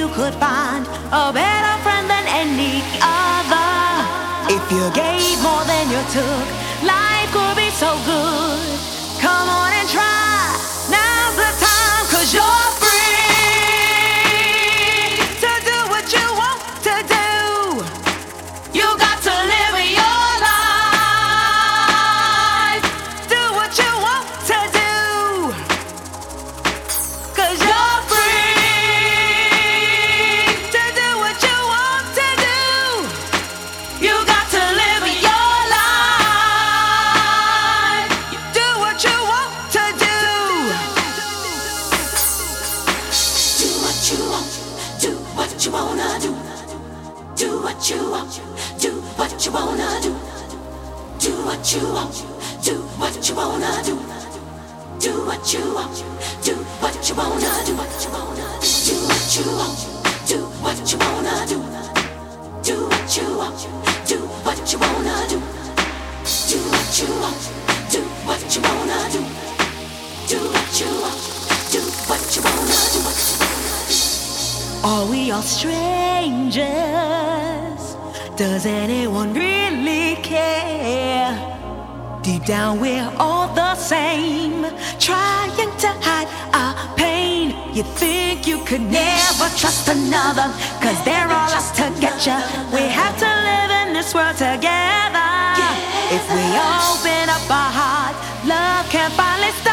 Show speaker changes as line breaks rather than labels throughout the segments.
you could find a better friend than any other. If you gave more than you took, life could be so good. Come on and try. Now's the time, cause you're free. Are we all strangers? Does anyone really care? Deep down, we're all the same, trying to hide our pain. You think you could never trust another, cause they're all out to get you. We have to live in this world together. If we open up our heart, love can finally start.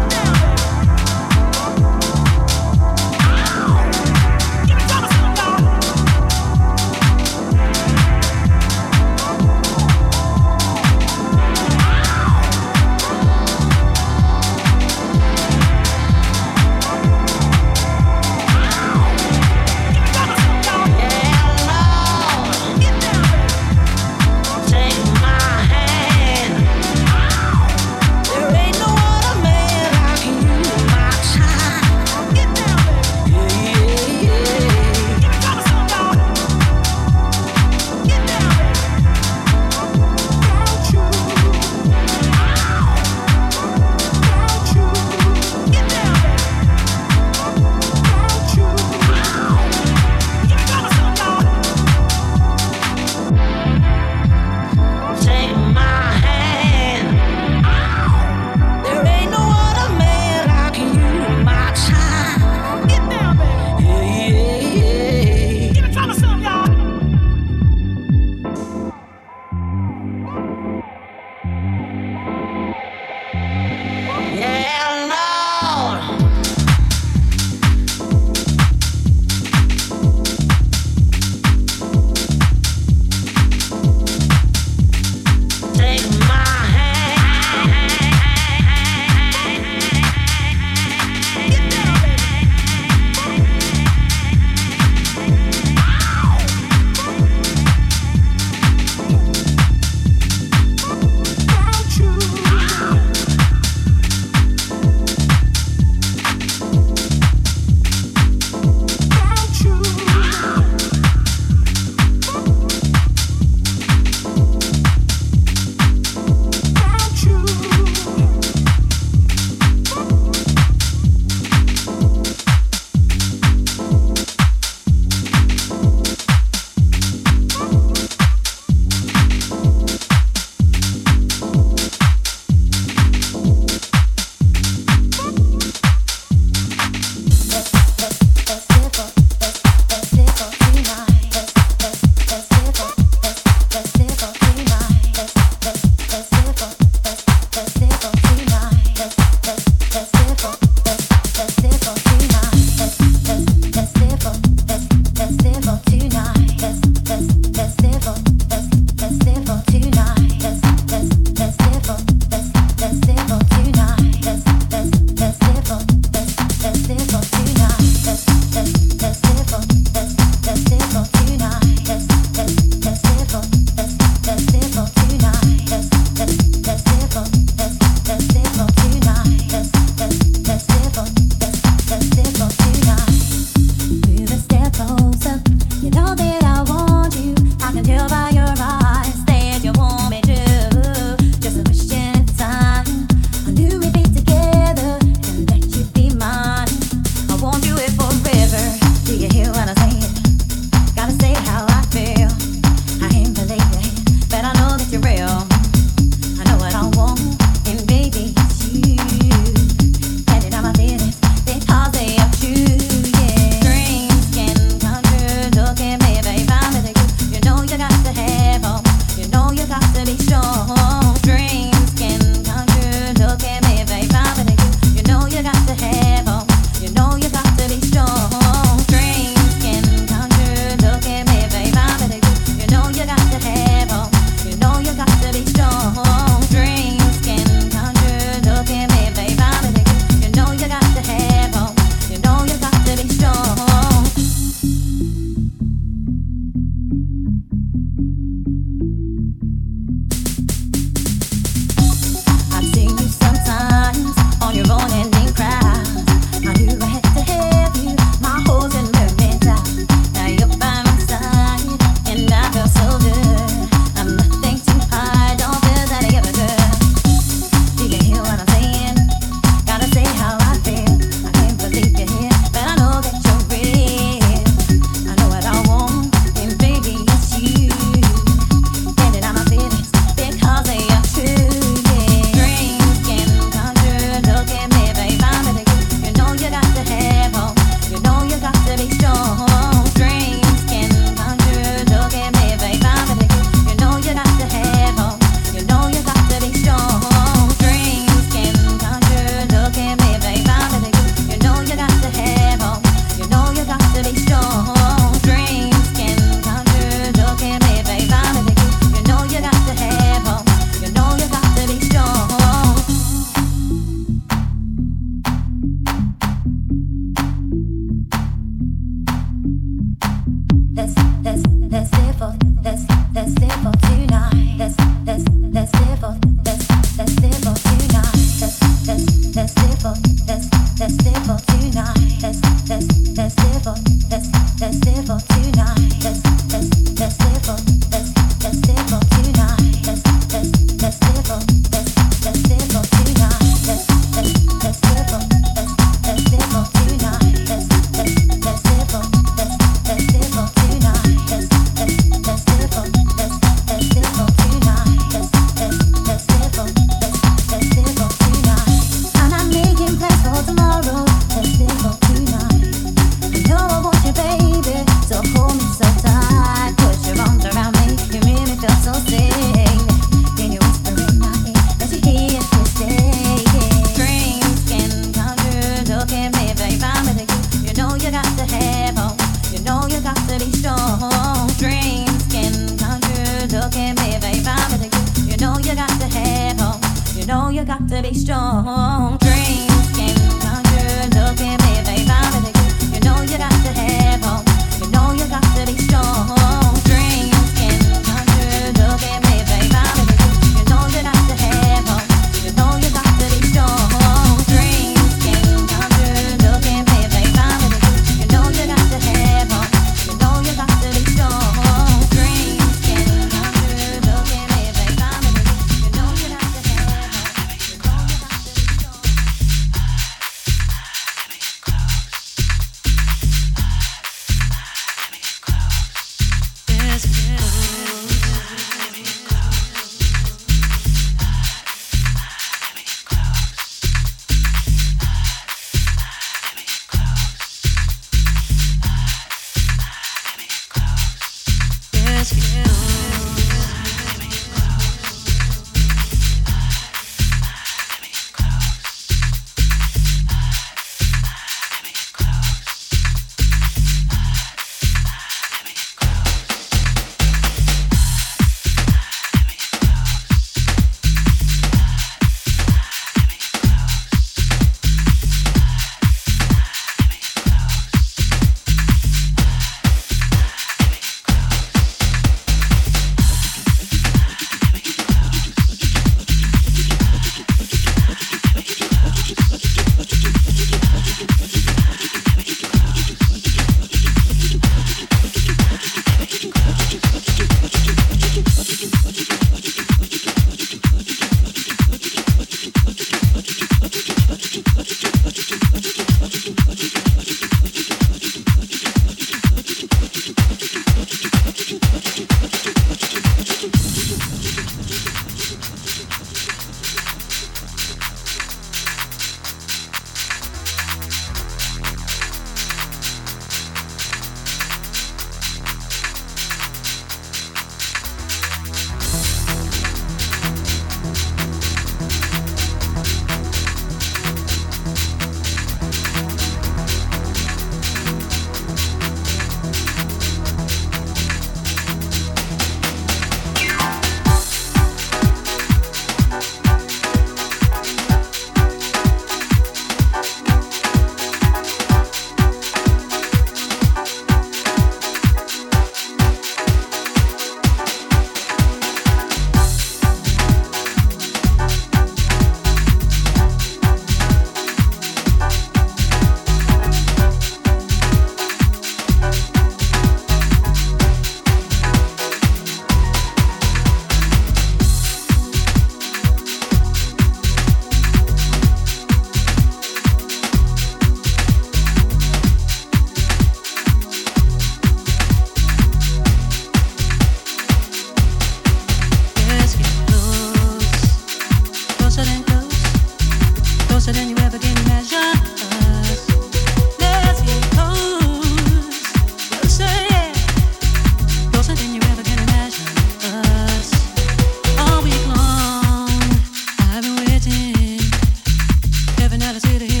Heaven out of city